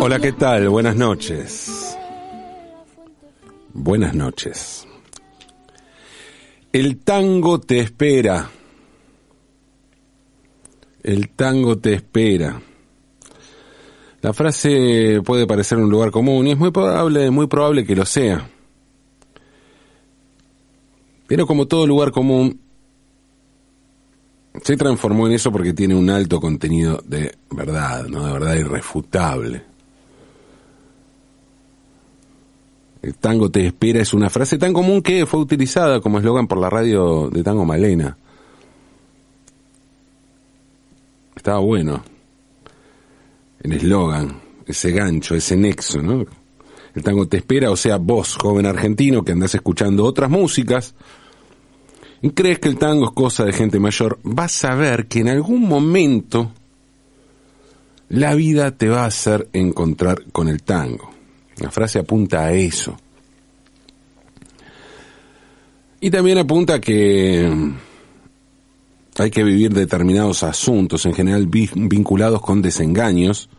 Hola, ¿qué tal? Buenas noches. Buenas noches. El tango te espera. El tango te espera. La frase puede parecer un lugar común y es muy probable, muy probable que lo sea. Pero como todo lugar común, se transformó en eso porque tiene un alto contenido de verdad, ¿no? De verdad irrefutable. El tango te espera es una frase tan común que fue utilizada como eslogan por la radio de Tango Malena. Estaba bueno. El eslogan, ese gancho, ese nexo, ¿no? El tango te espera, o sea, vos, joven argentino, que andás escuchando otras músicas, y crees que el tango es cosa de gente mayor, vas a ver que en algún momento la vida te va a hacer encontrar con el tango. La frase apunta a eso. Y también apunta a que hay que vivir determinados asuntos, en general vinculados con desengaños,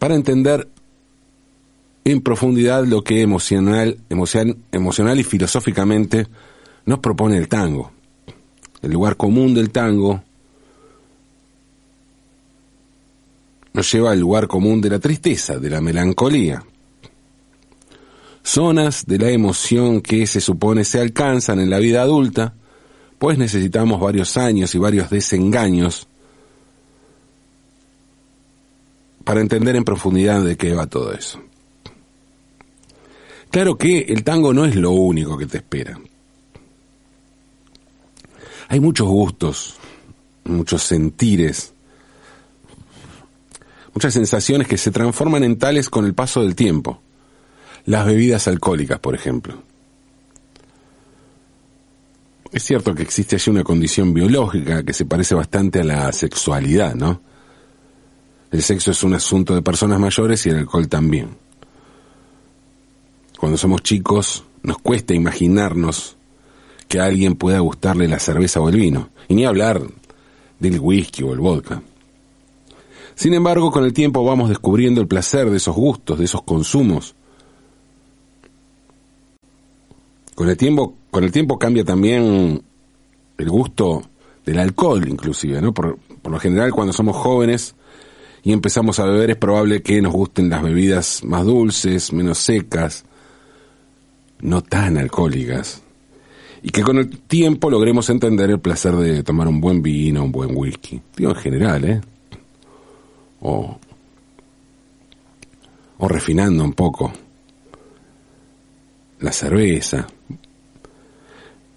para entender en profundidad lo que emocional, emocional y filosóficamente nos propone el tango. El lugar común del tango nos lleva al lugar común de la tristeza, de la melancolía. Zonas de la emoción que se supone se alcanzan en la vida adulta, pues necesitamos varios años y varios desengaños para entender en profundidad de qué va todo eso. Claro que el tango no es lo único que te espera. Hay muchos gustos, muchos sentires, muchas sensaciones que se transforman en tales con el paso del tiempo. Las bebidas alcohólicas, por ejemplo. Es cierto que existe allí una condición biológica que se parece bastante a la sexualidad, ¿no? El sexo es un asunto de personas mayores y el alcohol también. Cuando somos chicos nos cuesta imaginarnos que a alguien pueda gustarle la cerveza o el vino, y ni hablar del whisky o el vodka. Sin embargo, con el tiempo vamos descubriendo el placer de esos gustos, de esos consumos. Con el tiempo, con el tiempo cambia también el gusto del alcohol, inclusive, ¿no? Por, por lo general, cuando somos jóvenes y empezamos a beber, es probable que nos gusten las bebidas más dulces, menos secas, no tan alcohólicas y que con el tiempo logremos entender el placer de tomar un buen vino, un buen whisky. Digo en general, ¿eh? O, o refinando un poco la cerveza.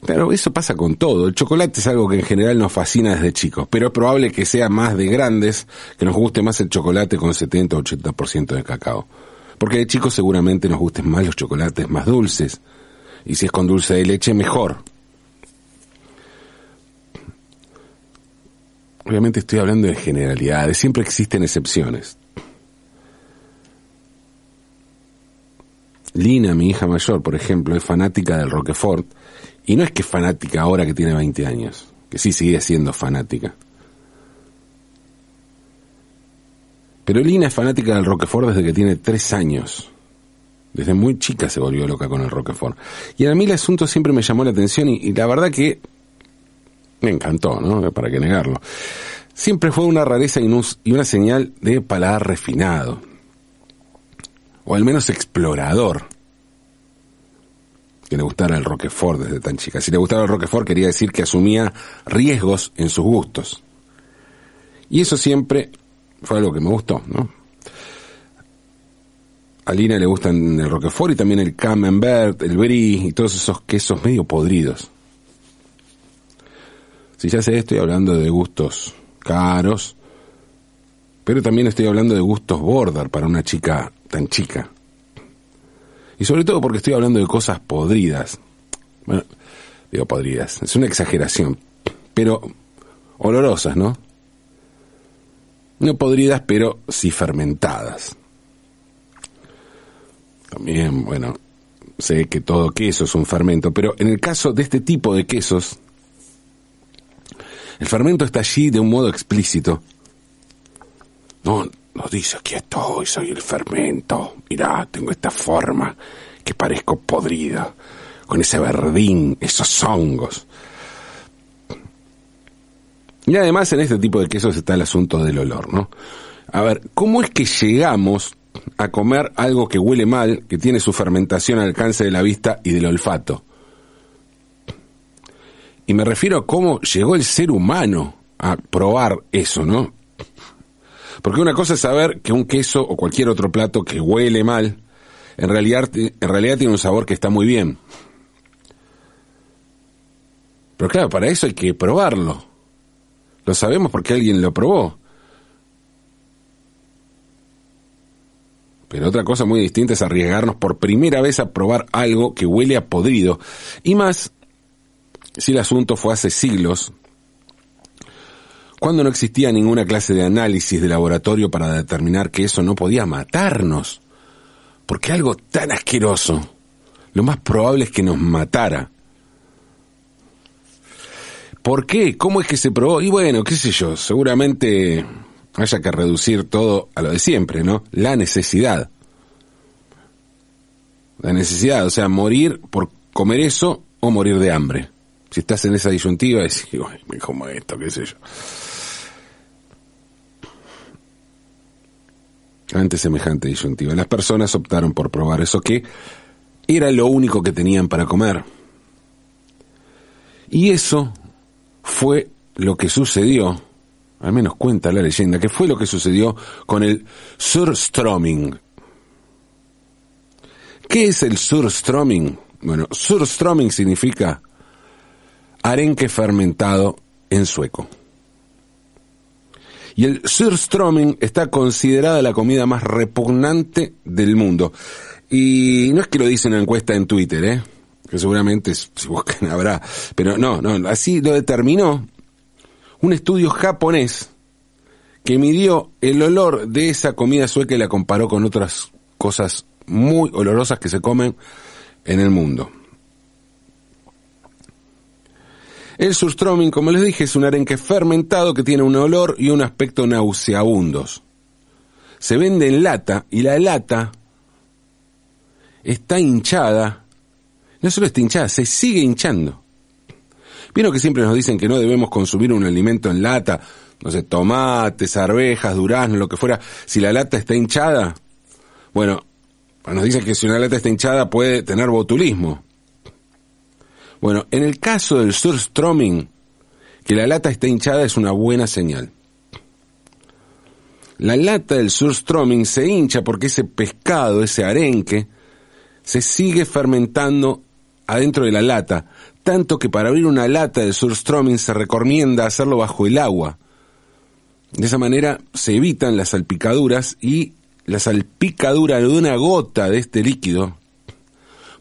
Pero eso pasa con todo. El chocolate es algo que en general nos fascina desde chicos, pero es probable que sea más de grandes que nos guste más el chocolate con 70 o 80% de cacao. Porque de chicos seguramente nos gusten más los chocolates más dulces, y si es con dulce de leche, mejor. Obviamente estoy hablando de generalidades, siempre existen excepciones. Lina, mi hija mayor, por ejemplo, es fanática del Roquefort, y no es que es fanática ahora que tiene 20 años, que sí sigue siendo fanática. Pero Lina es fanática del Roquefort desde que tiene 3 años. Desde muy chica se volvió loca con el Roquefort. Y a mí el asunto siempre me llamó la atención y, la verdad que me encantó, ¿no? Para qué negarlo. Siempre fue una rareza y una señal de paladar refinado. O al menos explorador. Que le gustara el Roquefort desde tan chica. Si le gustaba el Roquefort quería decir que asumía riesgos en sus gustos. Y eso siempre fue algo que me gustó, ¿no? A Lina le gustan el Roquefort y también el Camembert, el Brie y todos esos quesos medio podridos. Si ya sé, estoy hablando de gustos caros, pero también estoy hablando de gustos border para una chica tan chica. Y sobre todo porque estoy hablando de cosas podridas. Bueno, digo podridas, es una exageración, pero olorosas, ¿no? No podridas, pero sí fermentadas. También, bueno, sé que todo queso es un fermento, pero en el caso de este tipo de quesos, el fermento está allí de un modo explícito No, nos dice, aquí estoy, soy el fermento. Mirá, tengo esta forma que parezco podrida, con ese verdín, esos hongos. Y además en este tipo de quesos está el asunto del olor, ¿no? A ver, ¿cómo es que llegamos a comer algo que huele mal, que tiene su fermentación al alcance de la vista y del olfato? Y me refiero a cómo llegó el ser humano a probar eso, ¿no? Porque una cosa es saber que un queso o cualquier otro plato que huele mal, en realidad, en realidad tiene un sabor que está muy bien. Pero claro, para eso hay que probarlo. Lo sabemos porque alguien lo probó. Pero otra cosa muy distinta es arriesgarnos por primera vez a probar algo que huele a podrido. Y más si el asunto fue hace siglos, cuando no existía ninguna clase de análisis de laboratorio para determinar que eso no podía matarnos. Porque algo tan asqueroso, lo más probable es que nos matara. ¿Por qué? ¿Cómo es que se probó? Y bueno, qué sé yo, seguramente haya que reducir todo a lo de siempre, ¿no? La necesidad. La necesidad, o sea, morir por comer eso o morir de hambre. Si estás en esa disyuntiva, decís, me como esto, qué sé yo. Ante semejante disyuntiva, las personas optaron por probar eso que era lo único que tenían para comer. Y eso fue lo que sucedió, al menos cuenta la leyenda, que fue lo que sucedió con el surströmming. ¿Qué es el surströmming? Bueno, surströmming significa arenque fermentado en sueco. Y el surströmming está considerada la comida más repugnante del mundo. Y no es que lo dice una encuesta en Twitter, ¿eh? Que seguramente si buscan habrá, pero no, no, así lo determinó un estudio japonés que midió el olor de esa comida sueca y la comparó con otras cosas muy olorosas que se comen en el mundo. El surströmming, como les dije, es un arenque fermentado que tiene un olor y un aspecto nauseabundos. Se vende en lata y la lata está hinchada. No solo está hinchada, se sigue hinchando. Vieron que siempre nos dicen que no debemos consumir un alimento en lata, no sé, tomates, arvejas, duraznos, lo que fuera, si la lata está hinchada. Bueno, nos dicen que si una lata está hinchada puede tener botulismo. Bueno, en el caso del surströmming, que la lata está hinchada es una buena señal. La lata del surströmming se hincha porque ese pescado, ese arenque, se sigue fermentando adentro de la lata, tanto que para abrir una lata del surströmming se recomienda hacerlo bajo el agua. De esa manera se evitan las salpicaduras y la salpicadura de una gota de este líquido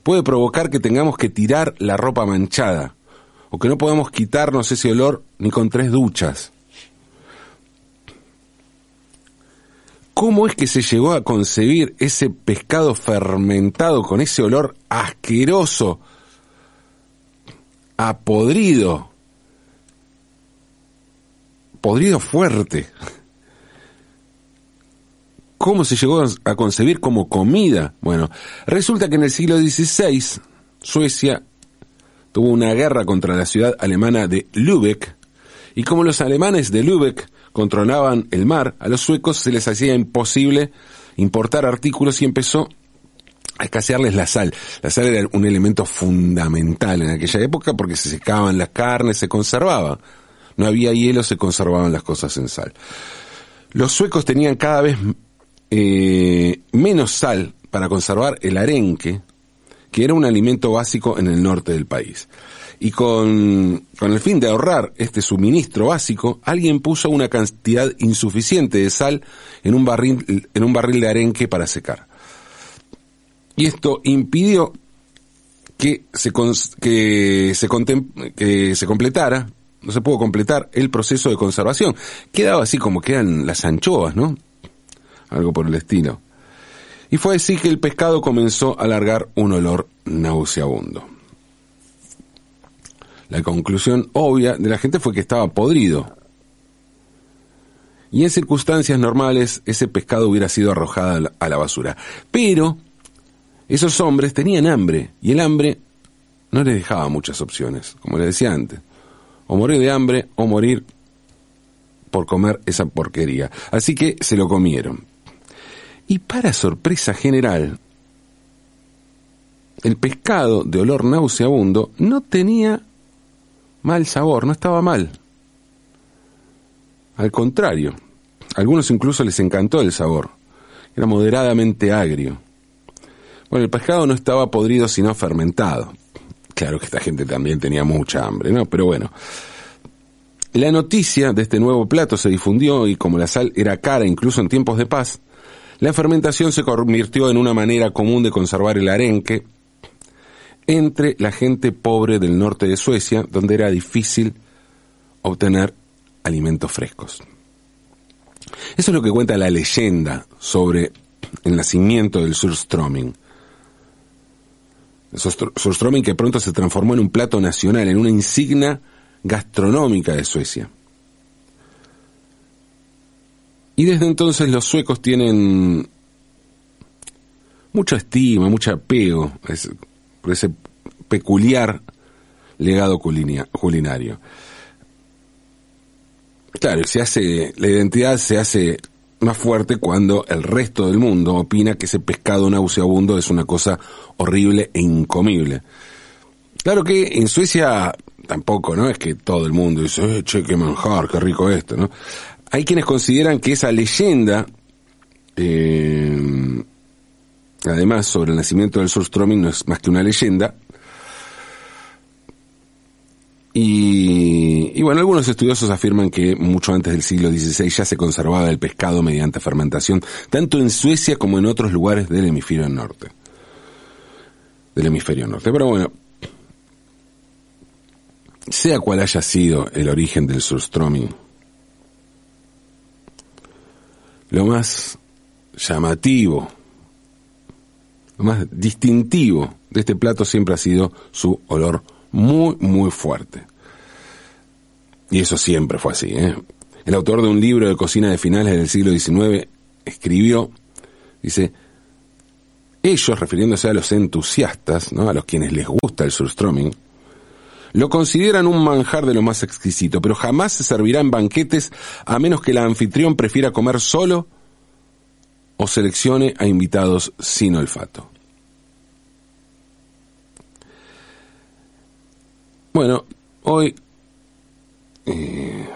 puede provocar que tengamos que tirar la ropa manchada o que no podamos quitarnos ese olor ni con tres duchas. ¿Cómo es que se llegó a concebir ese pescado fermentado con ese olor asqueroso, a podrido, podrido fuerte? ¿Cómo se llegó a concebir como comida? Bueno, resulta que en el siglo XVI Suecia tuvo una guerra contra la ciudad alemana de Lübeck y como los alemanes de Lübeck controlaban el mar, a los suecos se les hacía imposible importar artículos y empezó a escasearles la sal. La sal era un elemento fundamental en aquella época porque se secaban las carnes, se conservaba. No había hielo, se conservaban las cosas en sal. Los suecos tenían cada vez eh, menos sal para conservar el arenque, que era un alimento básico en el norte del país. Y con, con el fin de ahorrar este suministro básico, alguien puso una cantidad insuficiente de sal en un barril, en un barril de arenque para secar. Y esto impidió que se, que se, completara, no se pudo completar el proceso de conservación. Quedaba así como quedan las anchoas, ¿no? algo por el estilo. Y fue así que el pescado comenzó a largar un olor nauseabundo. La conclusión obvia de la gente fue que estaba podrido. Y en circunstancias normales ese pescado hubiera sido arrojado a la basura. Pero esos hombres tenían hambre y el hambre no les dejaba muchas opciones, como les decía antes. O morir de hambre o morir por comer esa porquería. Así que se lo comieron. Y para sorpresa general, el pescado de olor nauseabundo no tenía mal sabor, no estaba mal. Al contrario, a algunos incluso les encantó el sabor. Era moderadamente agrio. Bueno, el pescado no estaba podrido sino fermentado. Claro que esta gente también tenía mucha hambre, ¿no? Pero bueno. La noticia de este nuevo plato se difundió y como la sal era cara incluso en tiempos de paz, la fermentación se convirtió en una manera común de conservar el arenque entre la gente pobre del norte de Suecia, donde era difícil obtener alimentos frescos. Eso es lo que cuenta la leyenda sobre el nacimiento del surströmming. Surströmming que pronto se transformó en un plato nacional, en una insignia gastronómica de Suecia. Y desde entonces los suecos tienen mucha estima, mucho apego por ese peculiar legado culinario. Claro, se hace, la identidad se hace más fuerte cuando el resto del mundo opina que ese pescado nauseabundo es una cosa horrible e incomible. Claro que en Suecia tampoco, ¿no? Es que todo el mundo dice, eh, che, qué manjar, qué rico esto, ¿no? Hay quienes consideran que esa leyenda, eh, además sobre el nacimiento del surströmming no es más que una leyenda, y, y, bueno, algunos estudiosos afirman que mucho antes del siglo XVI ya se conservaba el pescado mediante fermentación, tanto en Suecia como en otros lugares del hemisferio norte. Del hemisferio norte. Pero bueno, sea cual haya sido el origen del surströmming, lo más llamativo, lo más distintivo de este plato siempre ha sido su olor muy, muy fuerte. Y eso siempre fue así. ¿eh? El autor de un libro de cocina de finales del siglo XIX escribió, dice, ellos, refiriéndose a los entusiastas, ¿no? a los quienes les gusta el surströmming, lo consideran un manjar de lo más exquisito, pero jamás se servirá en banquetes a menos que el anfitrión prefiera comer solo o seleccione a invitados sin olfato. Bueno, hoy eh,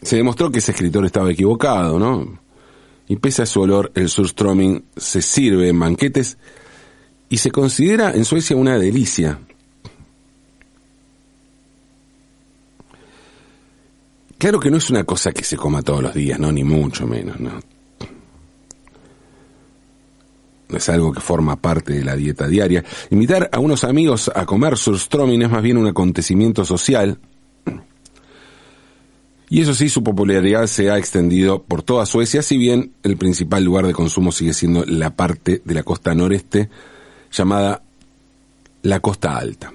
se demostró que ese escritor estaba equivocado, ¿no? Y pese a su olor, el surströmming se sirve en banquetes y se considera en Suecia una delicia. Claro que no es una cosa que se coma todos los días, no, ni mucho menos, no. Es algo que forma parte de la dieta diaria. Invitar a unos amigos a comer surströmming es más bien un acontecimiento social. Y eso sí, su popularidad se ha extendido por toda Suecia, si bien el principal lugar de consumo sigue siendo la parte de la costa noreste llamada la costa alta.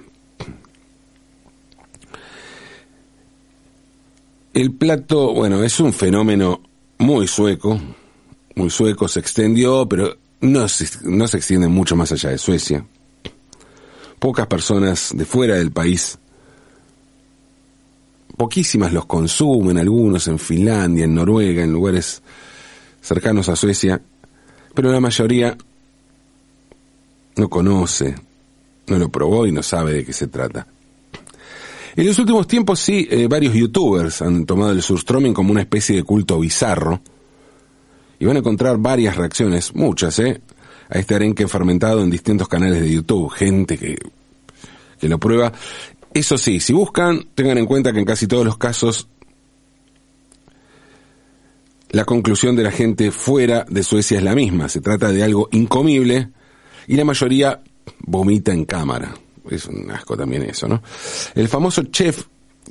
El plato, bueno, es un fenómeno muy sueco, muy sueco, se extendió, pero no se, no se extiende mucho más allá de Suecia. Pocas personas de fuera del país, poquísimas los consumen, algunos en Finlandia, en Noruega, en lugares cercanos a Suecia, pero la mayoría no conoce, no lo probó y no sabe de qué se trata. En los últimos tiempos sí, eh, varios youtubers han tomado el surströmming como una especie de culto bizarro, y van a encontrar varias reacciones, muchas, ¿eh? A este arenque fermentado en distintos canales de YouTube, gente que, que lo prueba. Eso sí, si buscan, tengan en cuenta que en casi todos los casos la conclusión de la gente fuera de Suecia es la misma. Se trata de algo incomible y la mayoría vomita en cámara. Es un asco también eso, ¿no? El famoso chef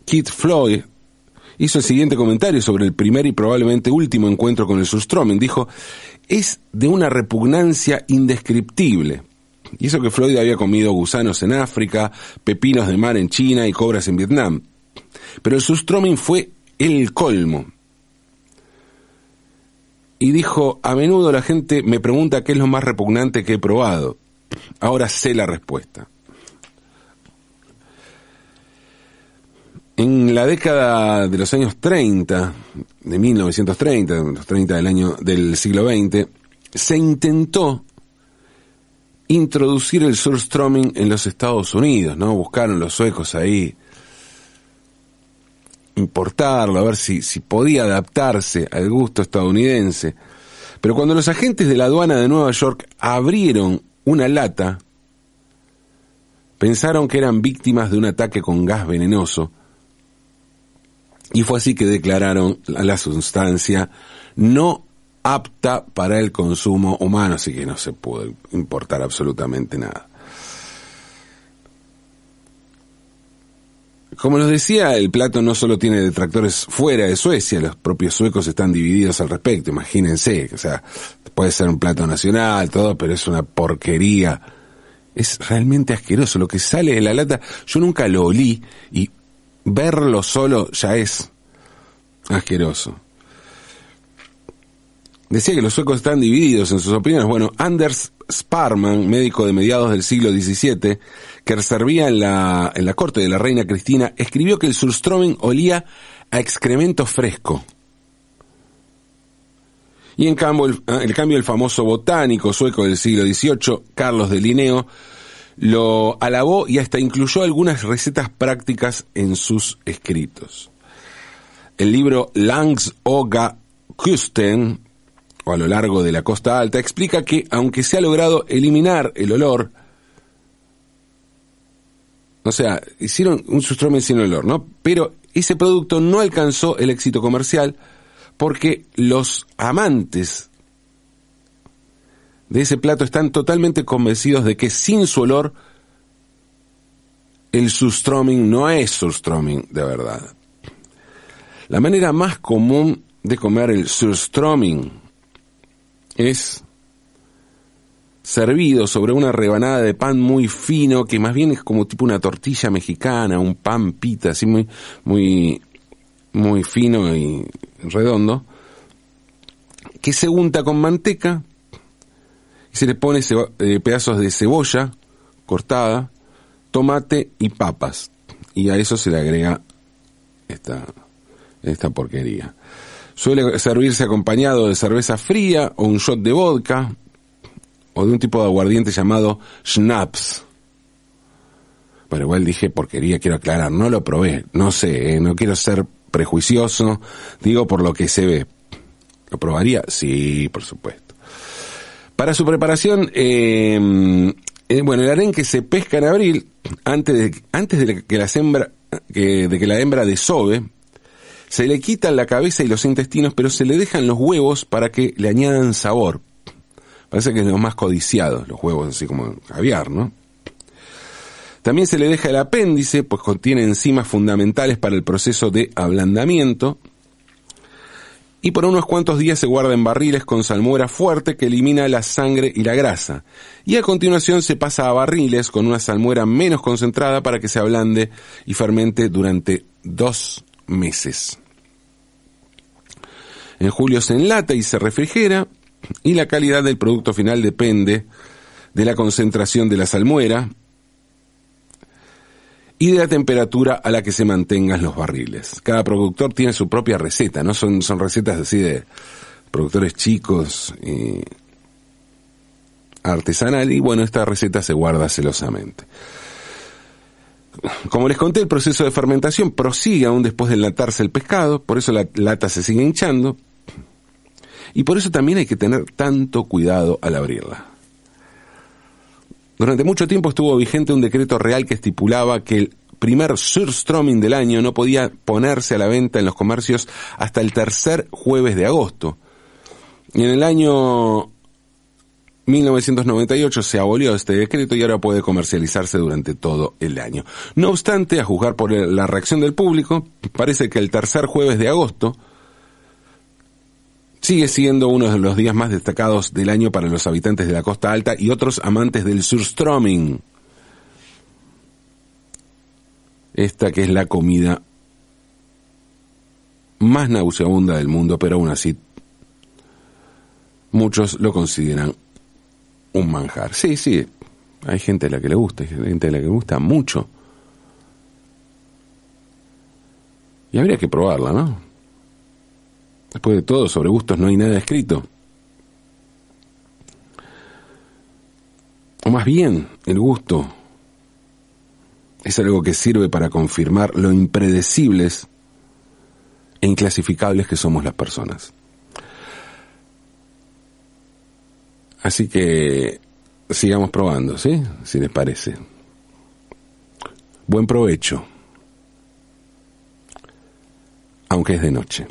Keith Floyd hizo el siguiente comentario sobre el primer y probablemente último encuentro con el surströmming. Dijo, es de una repugnancia indescriptible. Y eso que Floyd había comido gusanos en África, pepinos de mar en China y cobras en Vietnam. Pero el surströmming fue el colmo. y dijo, a menudo la gente me pregunta qué es lo más repugnante que he probado. Ahora sé la respuesta. En la década de los años 30, de 1930, los 30 del año del siglo XX, se intentó introducir el surströmming en los Estados Unidos, ¿no? Buscaron los suecos ahí importarlo, a ver si, si podía adaptarse al gusto estadounidense. Pero cuando los agentes de la aduana de Nueva York abrieron una lata, pensaron que eran víctimas de un ataque con gas venenoso y fue así que declararon la sustancia no apta para el consumo humano, así que no se pudo importar absolutamente nada. Como nos decía, el plato no solo tiene detractores fuera de Suecia, los propios suecos están divididos al respecto, imagínense, o sea, puede ser un plato nacional, todo, pero es una porquería. Es realmente asqueroso, lo que sale de la lata, yo nunca lo olí y verlo solo ya es asqueroso. Decía que los suecos están divididos en sus opiniones. Bueno, Anders Sparman, médico de mediados del siglo XVII, que servía en la, en la corte de la reina Cristina, escribió que el surströmming olía a excremento fresco. Y en cambio, el, ah, el, cambio, el famoso botánico sueco del siglo XVIII, Carlos de Linneo, lo alabó y hasta incluyó algunas recetas prácticas en sus escritos. El libro Langs Oga Kusten, o a lo largo de la costa alta, explica que aunque se ha logrado eliminar el olor, o sea, hicieron un sustrome sin olor, ¿no? Pero ese producto no alcanzó el éxito comercial porque los amantes de ese plato están totalmente convencidos de que sin su olor el surströmming no es surströmming de verdad. La manera más común de comer el surströmming es servido sobre una rebanada de pan muy fino, que más bien es como tipo una tortilla mexicana, un pan pita, así muy, muy, muy fino y redondo, que se unta con manteca se le pone eh, pedazos de cebolla cortada, tomate y papas. Y a eso se le agrega esta, esta porquería. Suele servirse acompañado de cerveza fría o un shot de vodka o de un tipo de aguardiente llamado schnapps. Pero igual dije porquería, quiero aclarar, no lo probé, no sé, eh, no quiero ser prejuicioso, digo por lo que se ve. ¿Lo probaría? Sí, por supuesto. Para su preparación, eh, eh, bueno, el arenque se pesca en abril, antes de, antes de que, la hembra, que, de que la hembra desove, se le quitan la cabeza y los intestinos, pero se le dejan los huevos para que le añadan sabor. Parece que es los más codiciados, los huevos, así como caviar, ¿no? También se le deja el apéndice, pues contiene enzimas fundamentales para el proceso de ablandamiento. Y por unos cuantos días se guarda en barriles con salmuera fuerte que elimina la sangre y la grasa. Y a continuación se pasa a barriles con una salmuera menos concentrada para que se ablande y fermente durante dos meses. En julio se enlata y se refrigera y la calidad del producto final depende de la concentración de la salmuera y de la temperatura a la que se mantengan los barriles. Cada productor tiene su propia receta, ¿no? Son, son recetas así de productores chicos y artesanal y bueno, esta receta se guarda celosamente. Como les conté, el proceso de fermentación prosigue aún después de enlatarse el pescado, por eso la lata se sigue hinchando, y por eso también hay que tener tanto cuidado al abrirla. Durante mucho tiempo estuvo vigente un decreto real que estipulaba que el primer surströmming del año no podía ponerse a la venta en los comercios hasta el tercer jueves de agosto. Y en el año 1998 se abolió este decreto y ahora puede comercializarse durante todo el año. No obstante, a juzgar por la reacción del público, parece que el tercer jueves de agosto sigue siendo uno de los días más destacados del año para los habitantes de la costa alta y otros amantes del surströmming. Esta que es la comida más nauseabunda del mundo, pero aún así muchos lo consideran un manjar. Sí, sí, hay gente a la que le gusta, hay gente a la que le gusta mucho. Y habría que probarla, ¿no? Después de todo, sobre gustos no hay nada escrito. O más bien, el gusto es algo que sirve para confirmar lo impredecibles e inclasificables que somos las personas. Así que sigamos probando, ¿sí? Si les parece. Buen provecho, aunque es de noche.